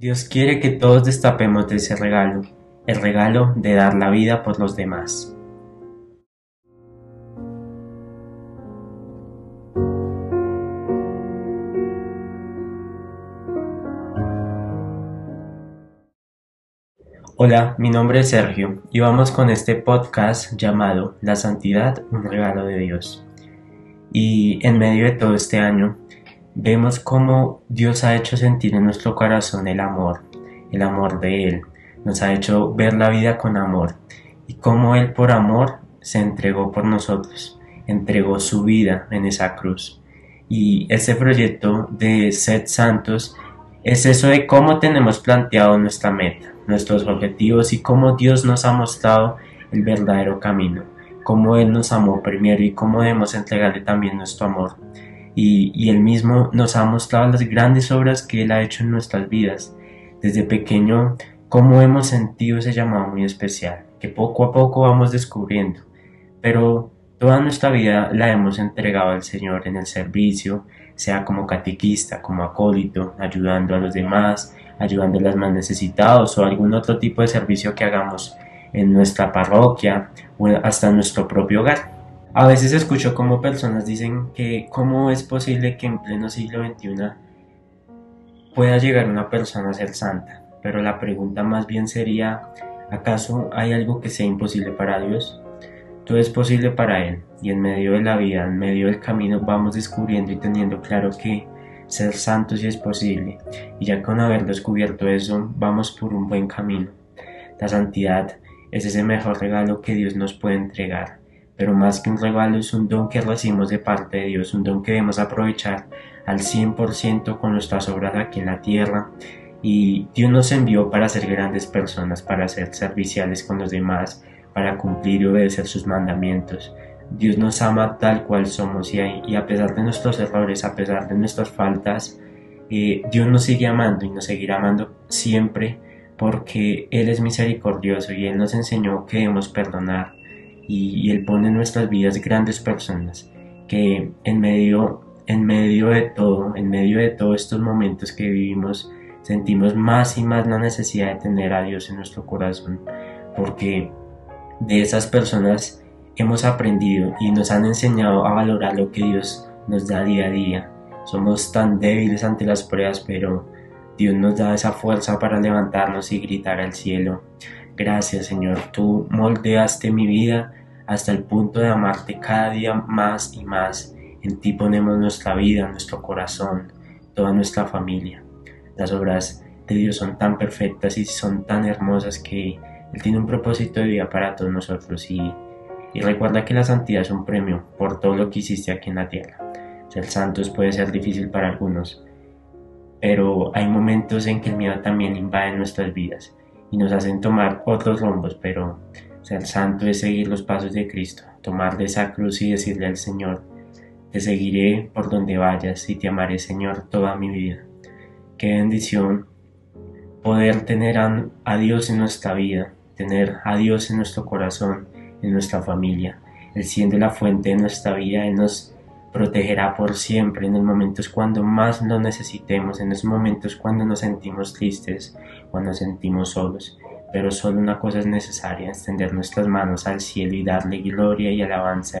Dios quiere que todos destapemos de ese regalo, el regalo de dar la vida por los demás. Hola, mi nombre es Sergio y vamos con este podcast llamado La Santidad, un regalo de Dios. Y en medio de todo este año vemos cómo Dios ha hecho sentir en nuestro corazón el amor, el amor de Él. Nos ha hecho ver la vida con amor y cómo Él por amor se entregó por nosotros, entregó su vida en esa cruz. Y ese proyecto de Sed Santos es eso de cómo tenemos planteado nuestra meta, nuestros objetivos y cómo Dios nos ha mostrado el verdadero camino, cómo Él nos amó primero y cómo debemos entregarle también nuestro amor y, Él mismo nos ha mostrado las grandes obras que Él ha hecho en nuestras vidas. Desde pequeño, cómo hemos sentido ese llamado muy especial, que poco a poco vamos descubriendo. Pero toda nuestra vida la hemos entregado al Señor en el servicio, sea como catequista, como acólito, ayudando a los demás, ayudando a los más necesitados o algún otro tipo de servicio que hagamos en nuestra parroquia o hasta en nuestro propio hogar. A veces escucho como personas dicen que cómo es posible que en pleno siglo XXI pueda llegar una persona a ser santa, pero la pregunta más bien sería, ¿acaso hay algo que sea imposible para Dios? Todo es posible para Él y en medio de la vida, en medio del camino vamos descubriendo y teniendo claro que ser santos sí es posible y ya con haber descubierto eso vamos por un buen camino. La santidad es ese mejor regalo que Dios nos puede entregar pero más que un regalo es un don que recibimos de parte de Dios, un don que debemos aprovechar al 100% con nuestras obras aquí en la tierra. Y Dios nos envió para ser grandes personas, para ser serviciales con los demás, para cumplir y obedecer sus mandamientos. Dios nos ama tal cual somos y, a pesar de nuestros errores, a pesar de nuestras faltas, eh, Dios nos sigue amando y nos seguirá amando siempre porque Él es misericordioso y Él nos enseñó que debemos perdonar y, Él pone en nuestras vidas grandes personas que en medio, en medio de todo, en medio de todos estos momentos que vivimos, sentimos más y más la necesidad de tener a Dios en nuestro corazón, porque de esas personas hemos aprendido y nos han enseñado a valorar lo que Dios nos da día a día. Somos tan débiles ante las pruebas, pero Dios nos da esa fuerza para levantarnos y gritar al cielo. Gracias Señor, tú moldeaste mi vida hasta el punto de amarte cada día más y más. En ti ponemos nuestra vida, nuestro corazón, toda nuestra familia. Las obras de Dios son tan perfectas y son tan hermosas que Él tiene un propósito de vida para todos nosotros y, y recuerda que la santidad es un premio por todo lo que hiciste aquí en la tierra. Ser santos puede ser difícil para algunos, pero hay momentos en que el miedo también invade nuestras vidas y nos hacen tomar otros rumbos, pero ser santo es seguir los pasos de Cristo, tomar de esa cruz y decirle al Señor, te seguiré por donde vayas y te amaré Señor toda mi vida. Qué bendición poder tener a, Dios en nuestra vida, tener a Dios en nuestro corazón, en nuestra familia. Él siendo la fuente de nuestra vida, Él nos protegerá por siempre en los momentos cuando más lo necesitemos, en los momentos cuando nos sentimos tristes, cuando nos sentimos solos pero solo una cosa es necesaria, extender nuestras manos al cielo y darle gloria y alabanza